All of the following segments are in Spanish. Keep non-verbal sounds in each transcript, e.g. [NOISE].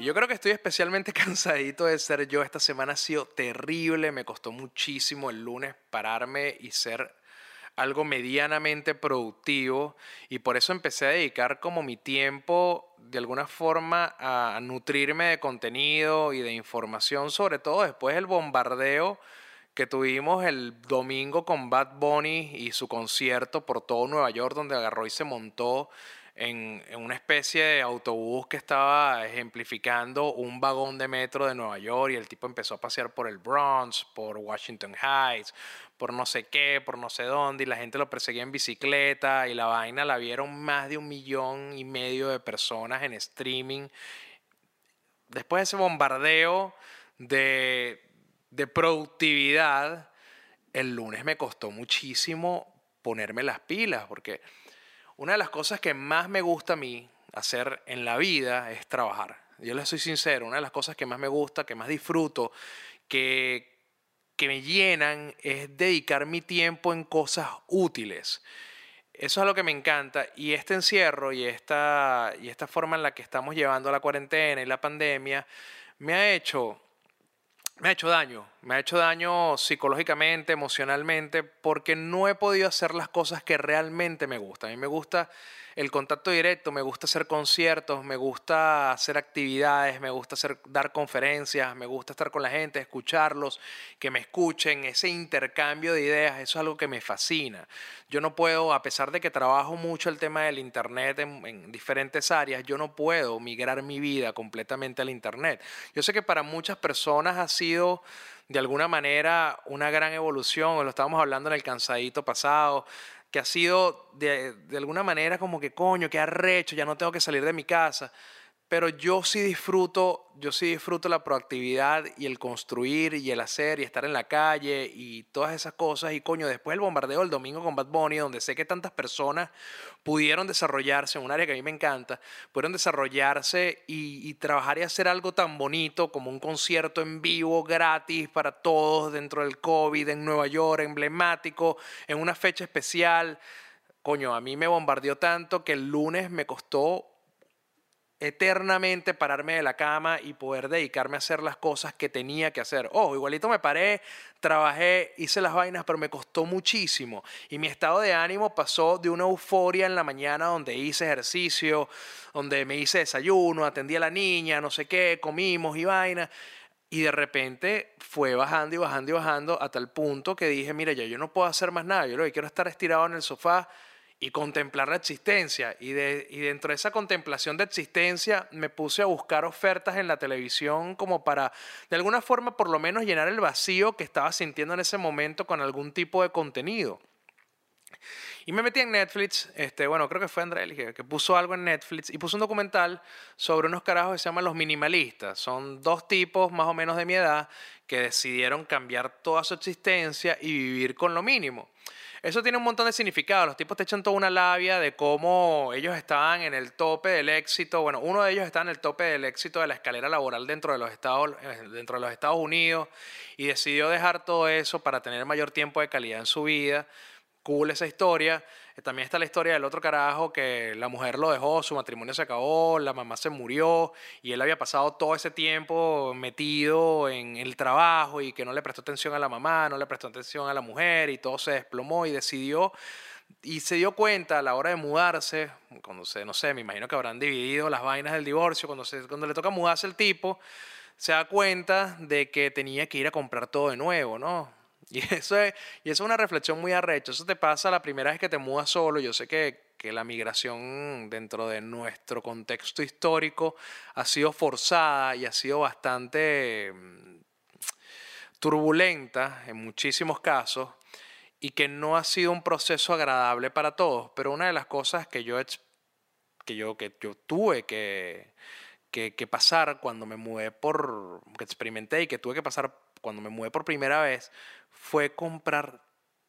Yo creo que estoy especialmente [LAUGHS] cansadito de ser yo. Esta semana ha sido terrible, me costó muchísimo el lunes pararme y ser algo medianamente productivo. Y por eso empecé a dedicar como mi tiempo de alguna forma a nutrirme de contenido y de información, sobre todo después del bombardeo que tuvimos el domingo con Bad Bunny y su concierto por todo Nueva York, donde agarró y se montó en, una especie de autobús que estaba ejemplificando un vagón de metro de Nueva York y el tipo empezó a pasear por el Bronx, por Washington Heights, por no sé qué, por no sé dónde, y la gente lo perseguía en bicicleta y la vaina la vieron más de un millón y medio de personas en streaming. Después de ese bombardeo de, de productividad, el lunes me costó muchísimo ponerme las pilas, porque una de las cosas que más me gusta a mí hacer en la vida es trabajar. Yo les soy sincero, una de las cosas que más me gusta, que más disfruto, que, que me llenan es dedicar mi tiempo en cosas útiles. Eso es lo que me encanta y este encierro y esta, y esta forma en la que estamos llevando la cuarentena y la pandemia me ha hecho me ha hecho daño, me ha hecho daño psicológicamente, emocionalmente, porque no he podido hacer las cosas que realmente me gustan. A mí me gusta el contacto directo, me gusta hacer conciertos, me gusta hacer actividades, me gusta hacer, dar conferencias, me gusta estar con la gente, escucharlos, que me escuchen, ese intercambio de ideas, eso es algo que me fascina. Yo no puedo, a pesar de que trabajo mucho el tema del Internet en, en diferentes áreas, yo no puedo migrar mi vida completamente al Internet. Yo sé que para muchas personas ha sido de alguna manera una gran evolución, lo estábamos hablando en el cansadito pasado, que ha sido de, de alguna manera como que coño, que arrecho, ya no tengo que salir de mi casa pero yo sí disfruto, yo sí disfruto la proactividad y el construir y el hacer y estar en la calle y todas esas cosas. Y coño, después del bombardeo del domingo con Bad Bunny, donde sé que tantas personas pudieron desarrollarse en un área que a mí me encanta, pudieron desarrollarse y, y trabajar y hacer algo tan bonito como un concierto en vivo gratis para todos dentro del COVID en Nueva York, emblemático, en una fecha especial. Coño, a mí me bombardeó tanto que el lunes me costó eternamente pararme de la cama y poder dedicarme a hacer las cosas que tenía que hacer. Ojo, igualito me paré, trabajé, hice las vainas, pero me costó muchísimo. Y mi estado de ánimo pasó de una euforia en la mañana donde hice ejercicio, donde me hice desayuno, atendí a la niña, no sé qué, comimos y vaina. Y de repente fue bajando y bajando y bajando a tal punto que dije, mira, ya yo no puedo hacer más nada, yo lo que quiero es estar estirado en el sofá y contemplar la existencia. Y, de, y dentro de esa contemplación de existencia me puse a buscar ofertas en la televisión como para, de alguna forma, por lo menos llenar el vacío que estaba sintiendo en ese momento con algún tipo de contenido. Y me metí en Netflix, este, bueno, creo que fue André que, que puso algo en Netflix y puso un documental sobre unos carajos que se llaman los minimalistas. Son dos tipos más o menos de mi edad que decidieron cambiar toda su existencia y vivir con lo mínimo. Eso tiene un montón de significado. Los tipos te echan toda una labia de cómo ellos estaban en el tope del éxito. Bueno, uno de ellos está en el tope del éxito de la escalera laboral dentro de los Estados, eh, dentro de los Estados Unidos y decidió dejar todo eso para tener mayor tiempo de calidad en su vida cool esa historia. También está la historia del otro carajo que la mujer lo dejó, su matrimonio se acabó, la mamá se murió y él había pasado todo ese tiempo metido en el trabajo y que no le prestó atención a la mamá, no le prestó atención a la mujer y todo se desplomó y decidió y se dio cuenta a la hora de mudarse, cuando se, no sé, me imagino que habrán dividido las vainas del divorcio, cuando, se, cuando le toca mudarse el tipo, se da cuenta de que tenía que ir a comprar todo de nuevo, ¿no? [LAUGHS] Y eso, es, y eso es una reflexión muy arrecha. Eso te pasa la primera vez que te mudas solo. Yo sé que, que la migración dentro de nuestro contexto histórico ha sido forzada y ha sido bastante mm, turbulenta en muchísimos casos y que no ha sido un proceso agradable para todos. Pero una de las cosas que yo, que yo, que yo tuve que, que, que pasar cuando me mudé por, que experimenté y que tuve que pasar cuando me mudé por primera vez, fue comprar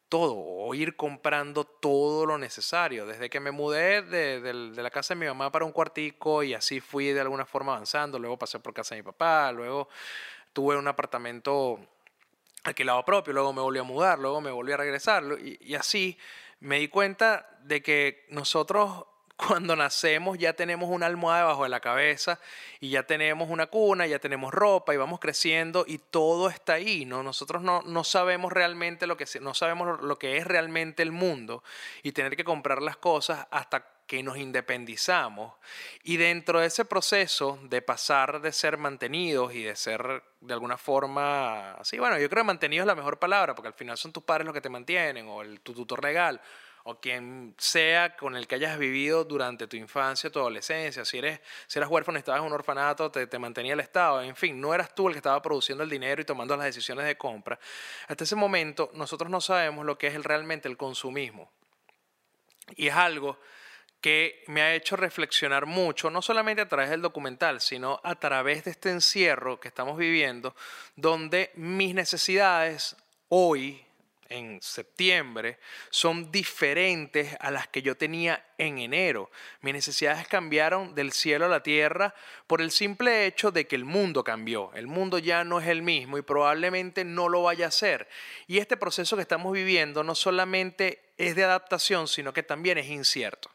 todo o ir comprando todo lo necesario. Desde que me mudé de, de, la casa de mi mamá para un cuartico y así fui de alguna forma avanzando, luego pasé por casa de mi papá, luego tuve un apartamento alquilado propio, luego me volví a mudar, luego me volví a regresar y, y así me di cuenta de que nosotros cuando nacemos ya tenemos una almohada debajo de la cabeza y ya tenemos una cuna, ya tenemos ropa y vamos creciendo y todo está ahí, ¿no? Nosotros no, no sabemos realmente lo que, no sabemos lo que es realmente el mundo y tener que comprar las cosas hasta que nos independizamos. Y dentro de ese proceso de pasar de ser mantenidos y de ser de alguna forma, sí, bueno, yo creo que mantenido es la mejor palabra, porque al final son tus padres los que te mantienen, o el, tu tutor legal, o quien sea con el que hayas vivido durante tu infancia, tu adolescencia, si eres, si eras huérfano estabas en un orfanato, te, te, mantenía el Estado, en fin, no eras tú el que estaba produciendo el dinero y tomando las decisiones de compra. Hasta ese momento nosotros no sabemos lo que es realmente el consumismo. Y es algo que me ha hecho reflexionar mucho, no solamente a través del documental, sino a través de este encierro que estamos viviendo, donde mis necesidades hoy, en septiembre, son diferentes a las que yo tenía en enero. Mis necesidades cambiaron del cielo a la tierra por el simple hecho de que el mundo cambió. El mundo ya no es el mismo y probablemente no lo vaya a ser. Y este proceso que estamos viviendo no solamente es de adaptación, sino que también es incierto.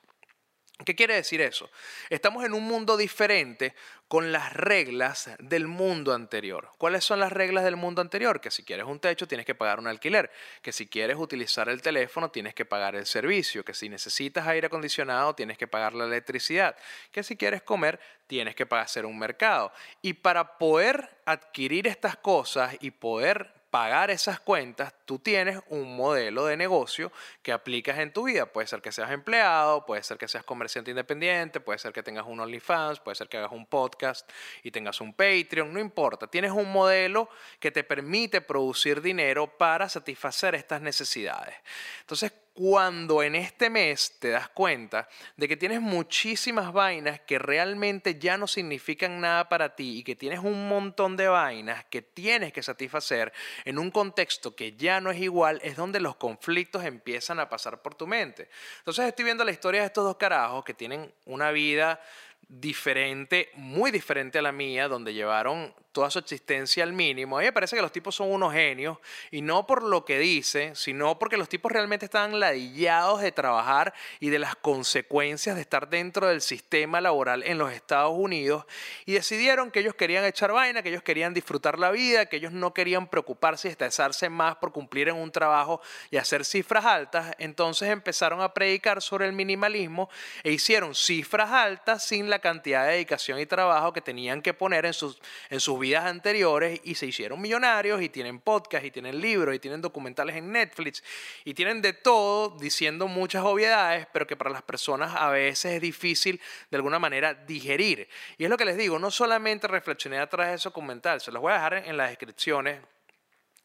¿Qué quiere decir eso? Estamos en un mundo diferente con las reglas del mundo anterior. ¿Cuáles son las reglas del mundo anterior? Que si quieres un techo tienes que pagar un alquiler, que si quieres utilizar el teléfono tienes que pagar el servicio, que si necesitas aire acondicionado tienes que pagar la electricidad, que si quieres comer tienes que pagar hacer un mercado. Y para poder adquirir estas cosas y poder pagar esas cuentas, tú tienes un modelo de negocio que aplicas en tu vida. Puede ser que seas empleado, puede ser que seas comerciante independiente, puede ser que tengas un OnlyFans, puede ser que hagas un podcast y tengas un Patreon, no importa. Tienes un modelo que te permite producir dinero para satisfacer estas necesidades. Entonces, cuando en este mes te das cuenta de que tienes muchísimas vainas que realmente ya no significan nada para ti y que tienes un montón de vainas que tienes que satisfacer en un contexto que ya no es igual, es donde los conflictos empiezan a pasar por tu mente. Entonces estoy viendo la historia de estos dos carajos que tienen una vida diferente, muy diferente a la mía, donde llevaron toda su existencia al mínimo. A mí me parece que los tipos son unos genios, y no por lo que dice, sino porque los tipos realmente estaban ladillados de trabajar y de las consecuencias de estar dentro del sistema laboral en los Estados Unidos, y decidieron que ellos querían echar vaina, que ellos querían disfrutar la vida, que ellos no querían preocuparse y estresarse más por cumplir en un trabajo y hacer cifras altas. Entonces empezaron a predicar sobre el minimalismo e hicieron cifras altas sin la cantidad de dedicación y trabajo que tenían que poner en sus, en sus vidas anteriores y se hicieron millonarios y tienen podcast y tienen libros y tienen documentales en Netflix y tienen de todo diciendo muchas obviedades, pero que para las personas a veces es difícil de alguna manera digerir. Y es lo que les digo, no solamente reflexioné atrás de ese documental, se los voy a dejar en las descripciones,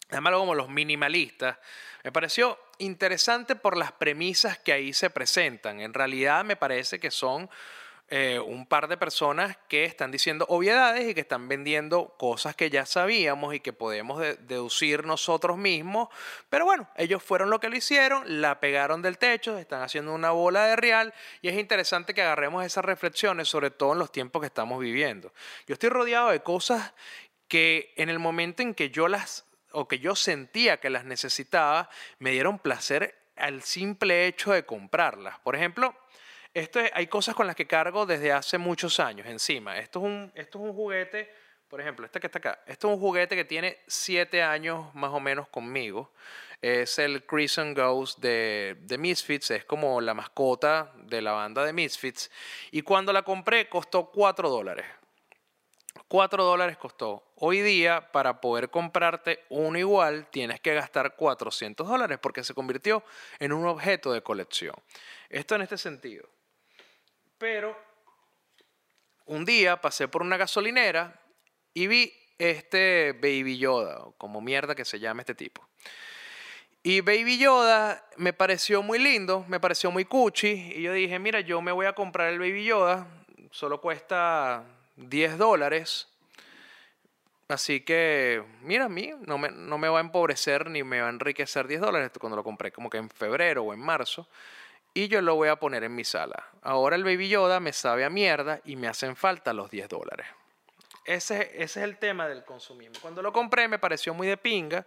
además como los minimalistas, me pareció interesante por las premisas que ahí se presentan. En realidad me parece que son eh, un par de personas que están diciendo obviedades y que están vendiendo cosas que ya sabíamos y que podemos deducir nosotros mismos. Pero bueno, ellos fueron lo que lo hicieron, la pegaron del techo, están haciendo una bola de real y es interesante que agarremos esas reflexiones, sobre todo en los tiempos que estamos viviendo. Yo estoy rodeado de cosas que en el momento en que yo las o que yo sentía que las necesitaba, me dieron placer al simple hecho de comprarlas. Por ejemplo, hay cosas con las que cargo desde hace muchos años encima. Esto es un, esto es un juguete, por ejemplo, este que está acá. Esto es un juguete que tiene siete años más o menos conmigo. Es el Crimson Ghost de, de Misfits. Es como la mascota de la banda de Misfits. Y cuando la compré costó 4 dólares. 4 dólares costó. Hoy día, para poder comprarte uno igual, tienes que gastar 400 dólares porque se convirtió en un objeto de colección. Esto en este sentido. Pero un día pasé por una gasolinera y vi este Baby Yoda, como mierda que se llama este tipo. Y Baby Yoda me pareció muy lindo, me pareció muy cuchi. Y yo dije, mira, yo me voy a comprar el Baby Yoda. Solo cuesta 10 dólares. Así que, mira, a mí no me, no me va a empobrecer ni me va a enriquecer 10 dólares cuando lo compré como que en febrero o en marzo. Y yo lo voy a poner en mi sala. Ahora el Baby Yoda me sabe a mierda y me hacen falta los 10 dólares. Ese, ese es el tema del consumismo. Cuando lo compré me pareció muy de pinga.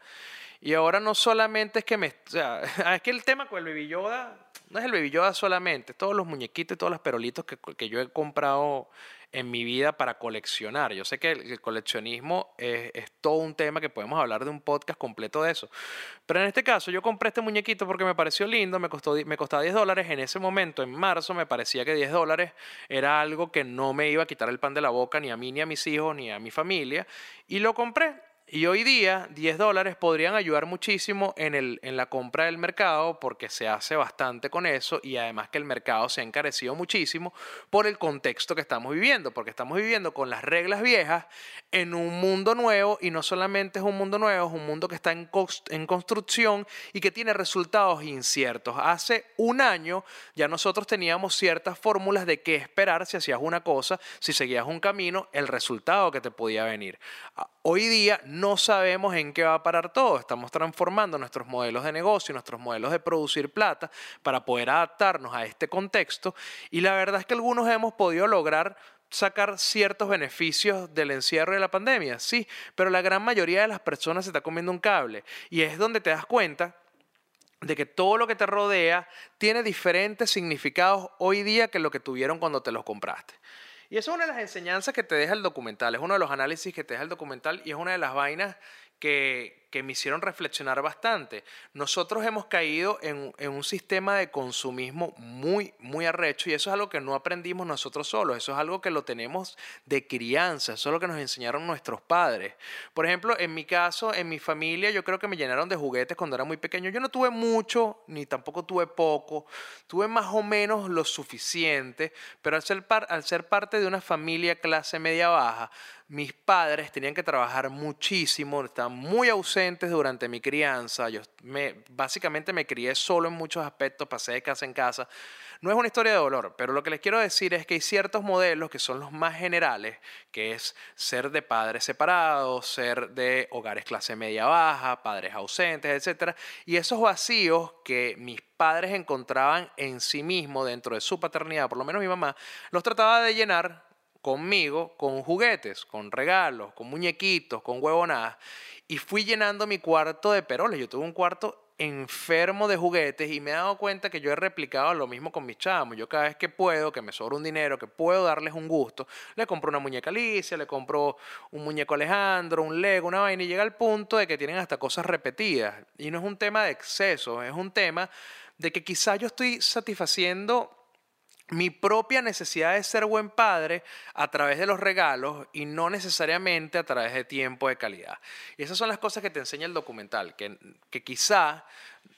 Y ahora no solamente es que me... O sea, [LAUGHS] es que el tema con el Baby Yoda no es el Baby Yoda solamente. Todos los muñequitos y todos los perolitos que, que yo he comprado en mi vida para coleccionar. Yo sé que el, coleccionismo es, todo un tema que podemos hablar de un podcast completo de eso. Pero en este caso yo compré este muñequito porque me pareció lindo, me, costó, me costaba 10 dólares. En ese momento, en marzo, me parecía que 10 dólares era algo que no me iba a quitar el pan de la boca ni a mí, ni a mis hijos, ni a mi familia. Y lo compré. Y hoy día 10 dólares podrían ayudar muchísimo en, el, en la compra del mercado porque se hace bastante con eso y además que el mercado se ha encarecido muchísimo por el contexto que estamos viviendo, porque estamos viviendo con las reglas viejas en un mundo nuevo y no solamente es un mundo nuevo, es un mundo que está en, en construcción y que tiene resultados inciertos. Hace un año ya nosotros teníamos ciertas fórmulas de qué esperar si hacías una cosa, si seguías un camino, el resultado que te podía venir. Hoy día sabemos en qué va a parar todo. Estamos transformando nuestros modelos de negocio, nuestros modelos de producir plata para poder adaptarnos a este contexto. Y la verdad es que algunos hemos podido lograr sacar ciertos beneficios del encierro de la pandemia, sí, pero la gran mayoría de las personas se está comiendo un cable. Y es donde te das cuenta de que todo lo que te rodea tiene diferentes significados hoy día que lo que tuvieron cuando te los compraste. Y eso es una de las enseñanzas que te deja el documental, es uno de los análisis que te deja el documental y es una de las vainas que, que me hicieron reflexionar bastante. Nosotros hemos caído en, un sistema de consumismo muy, muy arrecho y eso es algo que no aprendimos nosotros solos, eso es algo que lo tenemos de crianza, eso es lo que nos enseñaron nuestros padres. Por ejemplo, en mi caso, en mi familia, yo creo que me llenaron de juguetes cuando era muy pequeño. Yo no tuve mucho, ni tampoco tuve poco, tuve más o menos lo suficiente, pero al ser, al ser parte de una familia clase media baja, mis padres tenían que trabajar muchísimo, estaban muy ausentes durante mi crianza. Yo me, básicamente me crié solo en muchos aspectos, pasé de casa en casa. No es una historia de dolor, pero lo que les quiero decir es que hay ciertos modelos que son los más generales, que es ser de padres separados, ser de hogares clase media baja, padres ausentes, etc. Y esos vacíos que mis padres encontraban en sí mismos dentro de su paternidad, por lo menos mi mamá, los trataba de llenar conmigo con juguetes, con regalos, con muñequitos, con huevonadas. Y fui llenando mi cuarto de peroles. Yo tuve un cuarto enfermo de juguetes y me he dado cuenta que yo he replicado lo mismo con mis chamos. Yo cada vez que puedo, que me sobra un dinero, que puedo darles un gusto, le compro una muñeca Alicia, le compro un muñeco Alejandro, un Lego, una vaina y llega al punto de que tienen hasta cosas repetidas. Y no es un tema de exceso, es un tema de que quizá yo estoy satisfaciendo mi propia necesidad de ser buen padre a través de los regalos y no necesariamente a través de tiempo de calidad. Y esas son las cosas que te enseña el documental, que, que quizá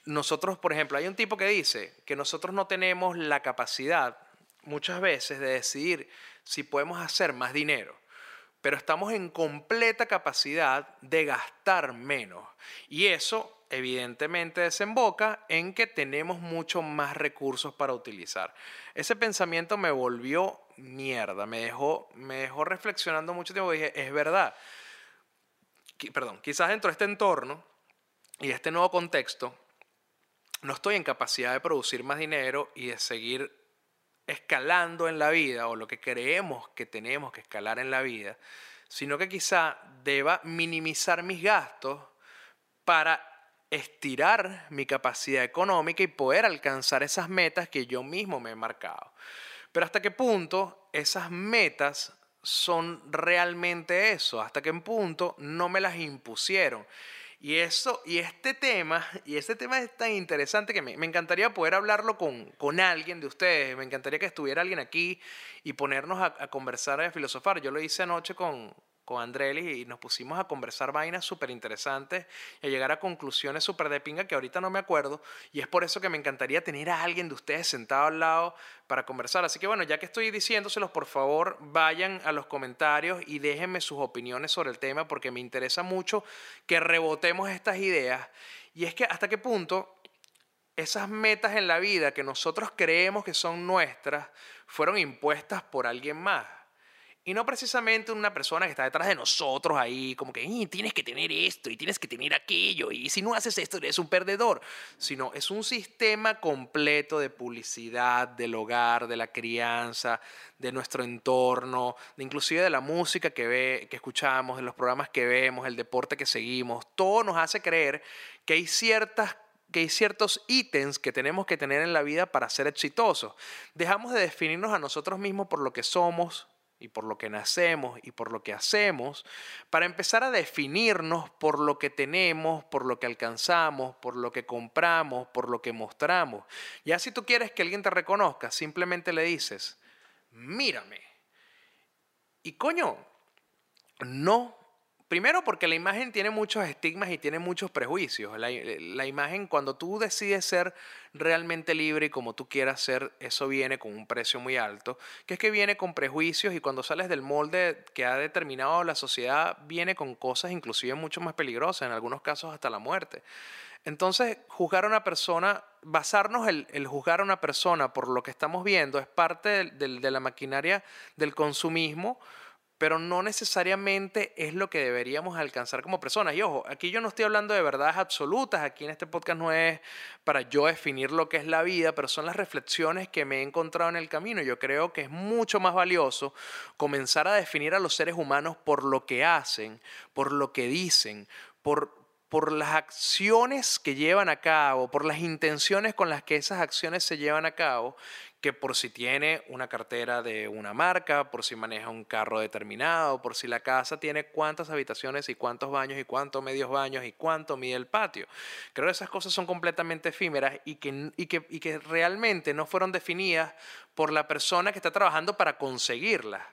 nosotros, por ejemplo, hay un tipo que dice que nosotros no tenemos la capacidad muchas veces de decidir si podemos hacer más dinero pero estamos en completa capacidad de gastar menos. Y eso evidentemente desemboca en que tenemos mucho más recursos para utilizar. Ese pensamiento me volvió mierda, me dejó, me dejó reflexionando mucho tiempo. Dije, es verdad. Perdón, quizás dentro de este entorno y este nuevo contexto, no estoy en capacidad de producir más dinero y de seguir escalando en la vida o lo que creemos que tenemos que escalar en la vida, sino que quizá deba minimizar mis gastos para estirar mi capacidad económica y poder alcanzar esas metas que yo mismo me he marcado. Pero hasta qué punto esas metas son realmente eso, hasta qué punto no me las impusieron. Y eso, y este tema, y este tema es tan interesante que me, encantaría poder hablarlo con, con, alguien de ustedes, me encantaría que estuviera alguien aquí y ponernos a, a conversar, a filosofar. Yo lo hice anoche con, con Andrelli y nos pusimos a conversar vainas súper interesantes y a llegar a conclusiones súper de pinga que ahorita no me acuerdo. Y es por eso que me encantaría tener a alguien de ustedes sentado al lado para conversar. Así que bueno, ya que estoy diciéndoselos, por favor vayan a los comentarios y déjenme sus opiniones sobre el tema porque me interesa mucho que rebotemos estas ideas. Y es que hasta qué punto esas metas en la vida que nosotros creemos que son nuestras fueron impuestas por alguien más Y no precisamente una persona que está detrás de nosotros ahí, como que tienes que tener esto y tienes que tener aquello, y si no haces esto eres un perdedor. Sino es un sistema completo de publicidad del hogar, de la crianza, de nuestro entorno, de inclusive de la música que, ve, que escuchamos, de los programas que vemos, el deporte que seguimos. Todo nos hace creer que hay ciertas que hay ciertos ítems que tenemos que tener en la vida para ser exitosos. Dejamos de definirnos a nosotros mismos por lo que somos, y por lo que nacemos y por lo que hacemos, para empezar a definirnos por lo que tenemos, por lo que alcanzamos, por lo que compramos, por lo que mostramos. Ya si tú quieres que alguien te reconozca, simplemente le dices, mírame. Y coño, no Primero porque la imagen tiene muchos estigmas y tiene muchos prejuicios. La, imagen, cuando tú decides ser realmente libre y como tú quieras ser, eso viene con un precio muy alto, que es que viene con prejuicios y cuando sales del molde que ha determinado la sociedad, viene con cosas inclusive mucho más peligrosas, en algunos casos hasta la muerte. Entonces, juzgar a una persona, basarnos el, el juzgar a una persona por lo que estamos viendo es parte de la maquinaria del consumismo pero no necesariamente es lo que deberíamos alcanzar como personas. Y ojo, aquí yo no estoy hablando de verdades absolutas, aquí en este podcast no es para yo definir lo que es la vida, pero son las reflexiones que me he encontrado en el camino. Yo creo que es mucho más valioso comenzar a definir a los seres humanos por lo que hacen, por lo que dicen, por, por las acciones que llevan a cabo, por las intenciones con las que esas acciones se llevan a cabo, que por si tiene una cartera de una marca, por si maneja un carro determinado, por si la casa tiene cuántas habitaciones y cuántos baños y cuántos medios baños y cuánto mide el patio. Creo que esas cosas son completamente efímeras y que, y que, realmente no fueron definidas por la persona que está trabajando para conseguirlas.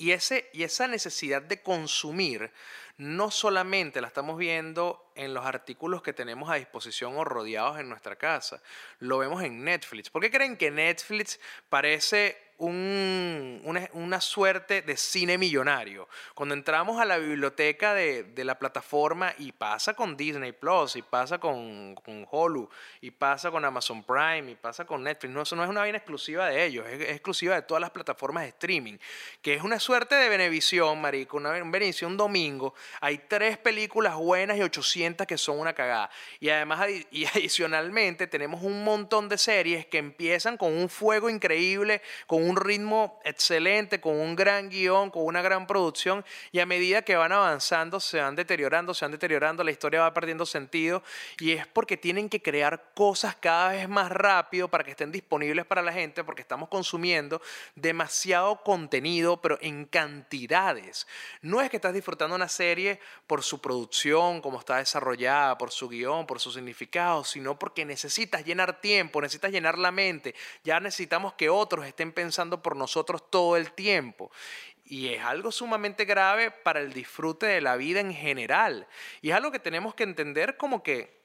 Y, ese, y esa necesidad de consumir no solamente la estamos viendo en los artículos que tenemos a disposición o rodeados en nuestra casa, lo vemos en Netflix. ¿Por qué creen que Netflix parece una, suerte de cine millonario. Cuando entramos a la biblioteca de, la plataforma y pasa con Disney Plus, y pasa con, con, Hulu, y pasa con Amazon Prime, y pasa con Netflix, no, eso no es una vaina exclusiva de ellos, es, exclusiva de todas las plataformas de streaming, que es una suerte de Benevisión, marico, una Benevisión domingo, hay tres películas buenas y 800 que son una cagada. Y además, y [LAUGHS] adicionalmente, tenemos un montón de series que empiezan con un fuego increíble, con un un ritmo excelente, con un gran guion, con una gran producción, y a medida que van avanzando, se van deteriorando, se van deteriorando, la historia va perdiendo sentido, y es porque tienen que crear cosas cada vez más rápido para que estén disponibles para la gente, porque estamos consumiendo demasiado contenido, pero en cantidades. No es que estás disfrutando una serie por su producción, como está desarrollada, por su guion, por su significado, sino porque necesitas llenar tiempo, necesitas llenar la mente, ya necesitamos que otros estén pensando por nosotros todo el tiempo. Y es algo sumamente grave para el disfrute de la vida en general. Y es algo que tenemos que entender como que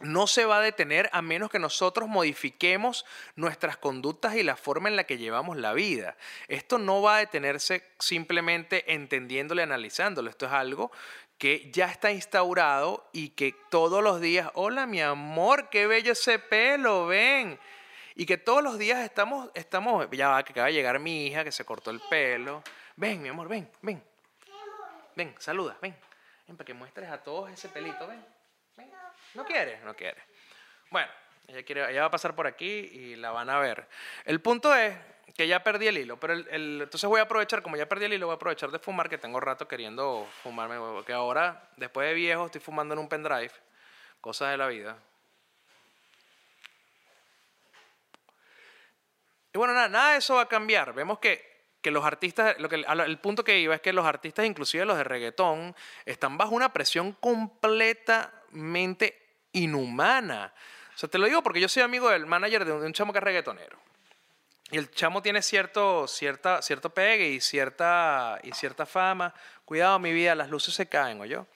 no se va a detener a menos que nosotros modifiquemos nuestras conductas y la forma en la que llevamos la vida. Esto no va a detenerse simplemente entendiéndolo y analizándolo. Esto es algo que ya está instaurado y que todos los días, hola mi amor, qué bello ese pelo, ven y que todos los días estamos, estamos, ya va, que acaba de llegar mi hija, que se cortó el pelo. Ven, mi amor, ven, ven. Ven, saluda, ven. Ven, para que muestres a todos ese pelito, ven. ven. ¿No quiere? No quiere. Bueno, ella, quiere, ella va a pasar por aquí y la van a ver. El punto es que ya perdí el hilo, pero el, entonces voy a aprovechar, como ya perdí el hilo, voy a aprovechar de fumar, que tengo rato queriendo fumarme, porque ahora, después de viejo, estoy fumando en un pendrive, cosas de la vida. Y bueno, nada, nada de eso va a cambiar. Vemos que, que los artistas, lo que, el punto que iba es que los artistas, inclusive los de reggaetón, están bajo una presión completamente inhumana. O sea, te lo digo porque yo soy amigo del manager de un, chamo que es reggaetonero. Y el chamo tiene cierto, cierta, cierto pegue y cierta, y cierta fama. Cuidado, mi vida, las luces se caen, ¿o yo?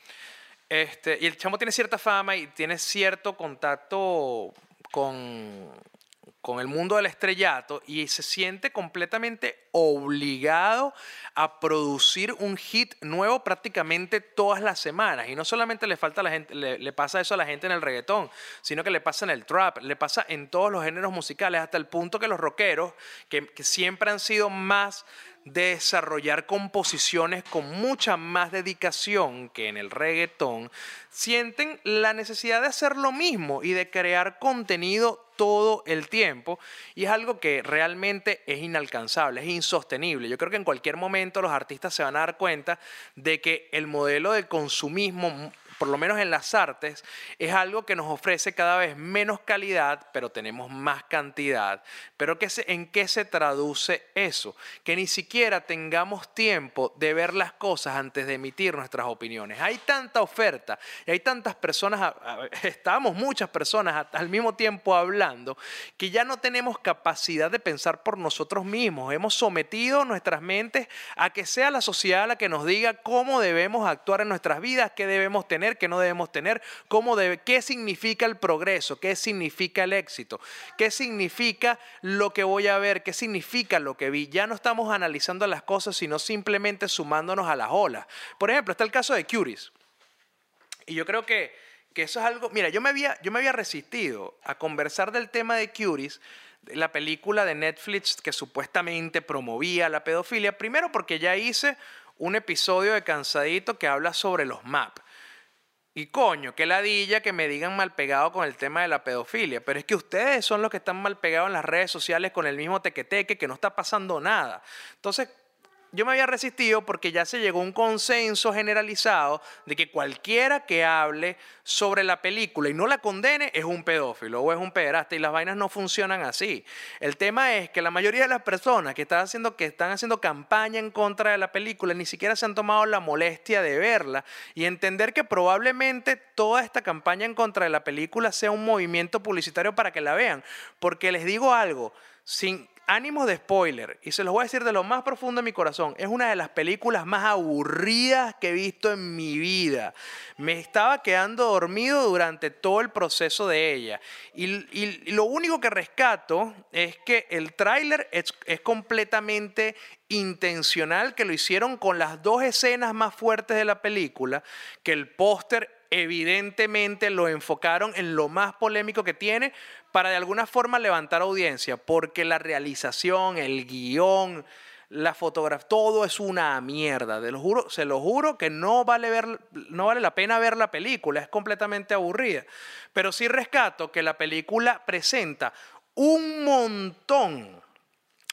Este, y el chamo tiene cierta fama y tiene cierto contacto con, con el mundo del estrellato y se siente completamente obligado a producir un hit nuevo prácticamente todas las semanas. Y no solamente le, falta a la gente, le, pasa eso a la gente en el reggaetón, sino que le pasa en el trap, le pasa en todos los géneros musicales, hasta el punto que los rockeros, que, siempre han sido más desarrollar composiciones con mucha más dedicación que en el reggaetón, sienten la necesidad de hacer lo mismo y de crear contenido todo el tiempo y es algo que realmente es inalcanzable, es insostenible. Yo creo que en cualquier momento los artistas se van a dar cuenta de que el modelo de consumismo por lo menos en las artes, es algo que nos ofrece cada vez menos calidad, pero tenemos más cantidad. Pero ¿en qué se traduce eso? Que ni siquiera tengamos tiempo de ver las cosas antes de emitir nuestras opiniones. Hay tanta oferta y hay tantas personas, estamos muchas personas al mismo tiempo hablando, que ya no tenemos capacidad de pensar por nosotros mismos. Hemos sometido nuestras mentes a que sea la sociedad la que nos diga cómo debemos actuar en nuestras vidas, qué debemos tener que no debemos tener, cómo debe, qué significa el progreso, qué significa el éxito, qué significa lo que voy a ver, qué significa lo que vi. Ya no estamos analizando las cosas, sino simplemente sumándonos a las olas. Por ejemplo, está el caso de Curis. Y yo creo que, que eso es algo, mira, yo me, había, yo me había resistido a conversar del tema de Curis la película de Netflix que supuestamente promovía la pedofilia, primero porque ya hice un episodio de Cansadito que habla sobre los MAP. Y coño, qué ladilla que me digan mal pegado con el tema de la pedofilia. Pero es que ustedes son los que están mal pegados en las redes sociales con el mismo tequeteque, que no está pasando nada. Entonces, yo me había resistido porque ya se llegó a un consenso generalizado de que cualquiera que hable sobre la película y no la condene es un pedófilo o es un pederasta y las vainas no funcionan así. El tema es que la mayoría de las personas que están haciendo, que están haciendo campaña en contra de la película ni siquiera se han tomado la molestia de verla y entender que probablemente toda esta campaña en contra de la película sea un movimiento publicitario para que la vean. Porque les digo algo, sin ánimos de spoiler, y se los voy a decir de lo más profundo de mi corazón, es una de las películas más aburridas que he visto en mi vida. Me estaba quedando dormido durante todo el proceso de ella. Y, lo único que rescato es que el tráiler es, es completamente intencional, que lo hicieron con las dos escenas más fuertes de la película, que el póster evidentemente lo enfocaron en lo más polémico que tiene para de alguna forma levantar audiencia, porque la realización, el guion, la fotografía, todo es una mierda. De lo juro, se lo juro que no vale, ver, no vale la pena ver la película, es completamente aburrida. Pero sí rescato que la película presenta un montón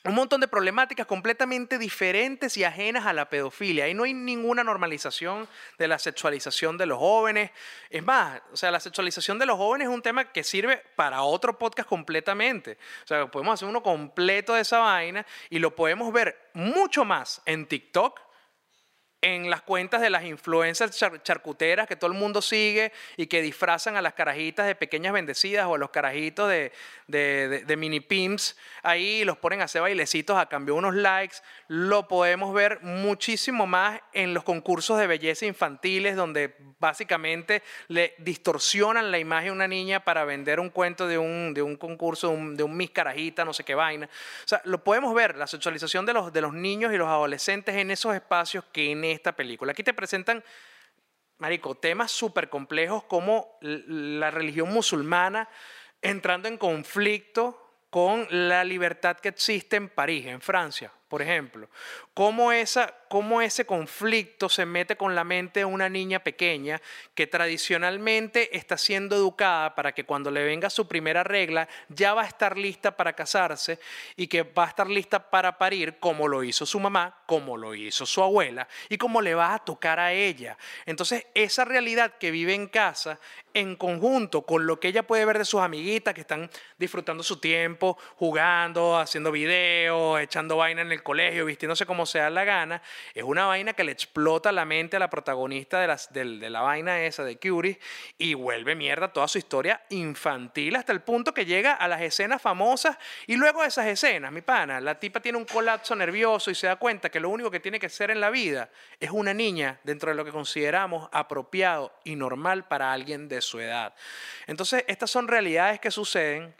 un montón de problemáticas completamente diferentes y ajenas a la pedofilia. Ahí no hay ninguna normalización de la sexualización de los jóvenes. Es más, o sea, la sexualización de los jóvenes es un tema que sirve para otro podcast completamente. O sea, podemos hacer uno completo de esa vaina y lo podemos ver mucho más en TikTok en las cuentas de las influencers charcuteras que todo el mundo sigue y que disfrazan a las carajitas de pequeñas bendecidas o a los carajitos de, de, mini pimps ahí los ponen a hacer bailecitos a cambio de unos likes. Lo podemos ver muchísimo más en los concursos de belleza infantiles donde básicamente le distorsionan la imagen a una niña para vender un cuento de un, de un concurso, de un, de un mis carajita, no sé qué vaina. O sea, lo podemos ver, la sexualización de los, de los niños y los adolescentes en esos espacios que en esta película. Aquí te presentan, Marico, temas súper complejos como la religión musulmana entrando en conflicto con la libertad que existe en París, en Francia, por ejemplo. Cómo, esa, cómo ese conflicto se mete con la mente de una niña pequeña que tradicionalmente está siendo educada para que cuando le venga su primera regla ya va a estar lista para casarse y que va a estar lista para parir como lo hizo su mamá, como lo hizo su abuela y como le va a tocar a ella. Entonces esa realidad que vive en casa en conjunto con lo que ella puede ver de sus amiguitas que están disfrutando su tiempo, jugando, haciendo videos, echando vaina en el colegio, vistiéndose como sea la gana, es una vaina que le explota la mente a la protagonista de, de, la vaina esa de Curie y vuelve mierda toda su historia infantil hasta el punto que llega a las escenas famosas y luego de esas escenas, mi pana, la tipa tiene un colapso nervioso y se da cuenta que lo único que tiene que ser en la vida es una niña dentro de lo que consideramos apropiado y normal para alguien de su edad. Entonces, estas son realidades que suceden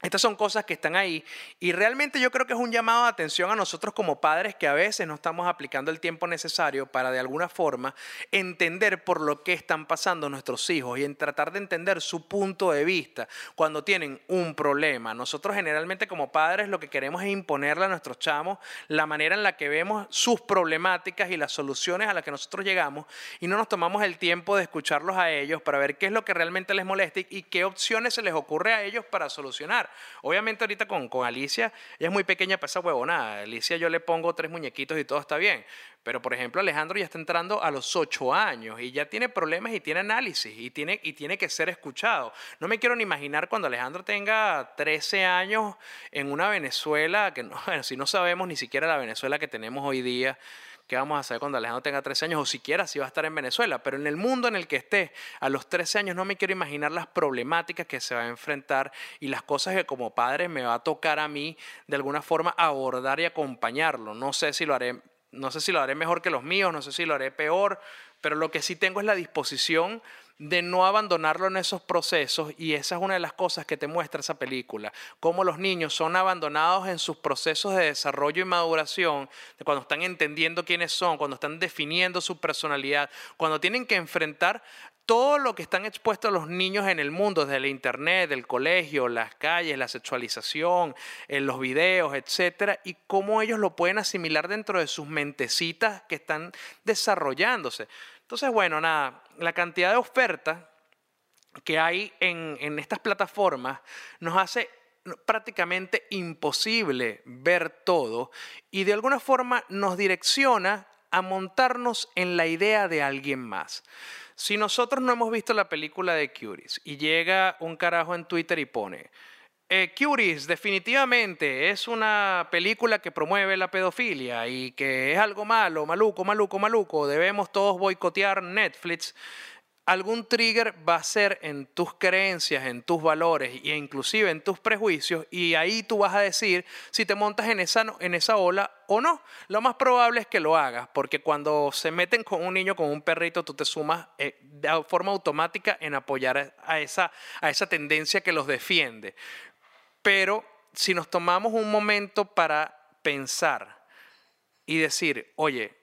Estas son cosas que están ahí y realmente yo creo que es un llamado de atención a nosotros como padres que a veces no estamos aplicando el tiempo necesario para de alguna forma entender por lo que están pasando nuestros hijos y en tratar de entender su punto de vista cuando tienen un problema. Nosotros generalmente como padres lo que queremos es imponerle a nuestros chamos la manera en la que vemos sus problemáticas y las soluciones a las que nosotros llegamos y no nos tomamos el tiempo de escucharlos a ellos para ver qué es lo que realmente les molesta y qué opciones se les ocurre a ellos para solucionar. Obviamente ahorita con, con Alicia, ella es muy pequeña para esa huevonada. Alicia yo le pongo tres muñequitos y todo está bien. Pero por ejemplo Alejandro ya está entrando a los ocho años y ya tiene problemas y tiene análisis y tiene, y tiene que ser escuchado. No me quiero ni imaginar cuando Alejandro tenga 13 años en una Venezuela, que no, [LAUGHS] bueno, si no sabemos ni siquiera la Venezuela que tenemos hoy día, ¿Qué vamos a hacer cuando Alejandro tenga 13 años o siquiera si va a estar en Venezuela? Pero en el mundo en el que esté, a los 13 años no me quiero imaginar las problemáticas que se va a enfrentar y las cosas que como padre me va a tocar a mí de alguna forma abordar y acompañarlo. No sé si lo haré, no sé si lo haré mejor que los míos, no sé si lo haré peor, pero lo que sí tengo es la disposición de no abandonarlo en esos procesos y esa es una de las cosas que te muestra esa película, cómo los niños son abandonados en sus procesos de desarrollo y maduración, cuando están entendiendo quiénes son, cuando están definiendo su personalidad, cuando tienen que enfrentar todo lo que están expuestos los niños en el mundo, desde el internet, el colegio, las calles, la sexualización, en los videos, etcétera, y cómo ellos lo pueden asimilar dentro de sus mentecitas que están desarrollándose. Entonces, bueno, nada, la cantidad de oferta que hay en, estas plataformas nos hace prácticamente imposible ver todo y de alguna forma nos direcciona a montarnos en la idea de alguien más. Si nosotros no hemos visto la película de Curies y llega un carajo en Twitter y pone, eh, definitivamente es una película que promueve la pedofilia y que es algo malo, maluco, maluco, maluco. Debemos todos boicotear Netflix. Algún trigger va a ser en tus creencias, en tus valores e inclusive en tus prejuicios y ahí tú vas a decir si te montas en esa, en esa ola o no. Lo más probable es que lo hagas porque cuando se meten con un niño, con un perrito, tú te sumas eh, de forma automática en apoyar a esa, a esa tendencia que los defiende. Pero si nos tomamos un momento para pensar y decir, oye,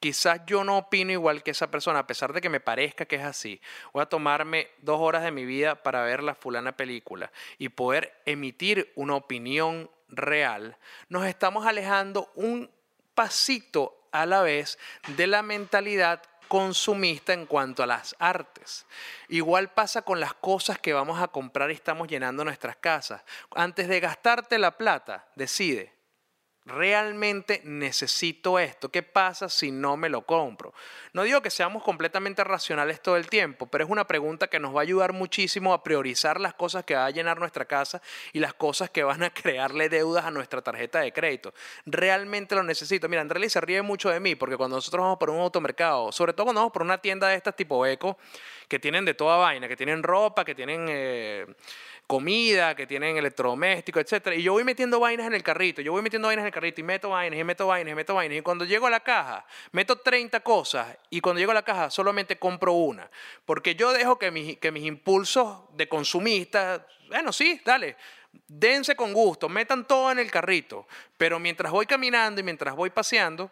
quizás yo no opino igual que esa persona, a pesar de que me parezca que es así, voy a tomarme dos horas de mi vida para ver la fulana película y poder emitir una opinión real, nos estamos alejando un pasito a la vez de la mentalidad consumista en cuanto a las artes. Igual pasa con las cosas que vamos a comprar y estamos llenando nuestras casas. Antes de gastarte la plata, decide, realmente necesito esto. ¿Qué pasa si no me lo compro? No digo que seamos completamente racionales todo el tiempo, pero es una pregunta que nos va a ayudar muchísimo a priorizar las cosas que va a llenar nuestra casa y las cosas que van a [LAUGHS] crearle deudas a nuestra tarjeta de crédito. Realmente lo necesito. Mira, Andrés se ríe mucho de mí porque cuando nosotros vamos por un automercado, sobre todo cuando vamos por una tienda de estas tipo eco, que tienen de toda vaina, que tienen ropa, que tienen... Eh, comida, que tienen electrodomésticos, etc. Y yo voy metiendo vainas en el carrito, yo voy metiendo vainas en el carrito y meto vainas y meto vainas y meto vainas. Y cuando llego a la caja, meto 30 cosas y cuando llego a la caja solamente compro una. Porque yo dejo que mis, que mis impulsos de consumista, bueno, sí, dale, dense con gusto, metan todo en el carrito. Pero mientras voy caminando y mientras voy paseando,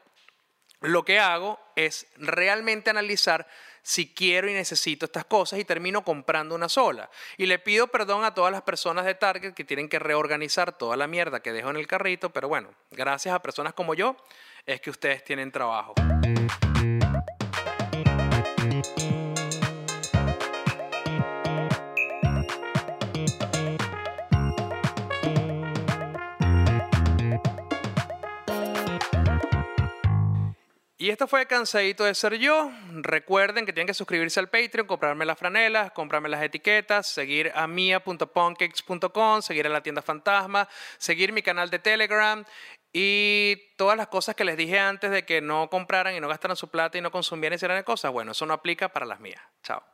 lo que hago es realmente analizar si quiero y necesito estas cosas y termino comprando una sola. Y le pido perdón a todas las personas de Target que tienen que reorganizar toda la mierda que dejo en el carrito, pero bueno, gracias a personas como yo es que ustedes tienen trabajo. Y esto fue Cansadito de Ser Yo. Recuerden que tienen que suscribirse al Patreon, comprarme las franelas, comprarme las etiquetas, seguir a mia.punkcakes.com, seguir a la tienda fantasma, seguir mi canal de Telegram y todas las cosas que les dije antes de que no compraran y no gastaran su plata y no consumieran y hicieran cosas. Bueno, eso no aplica para las mías. Chao.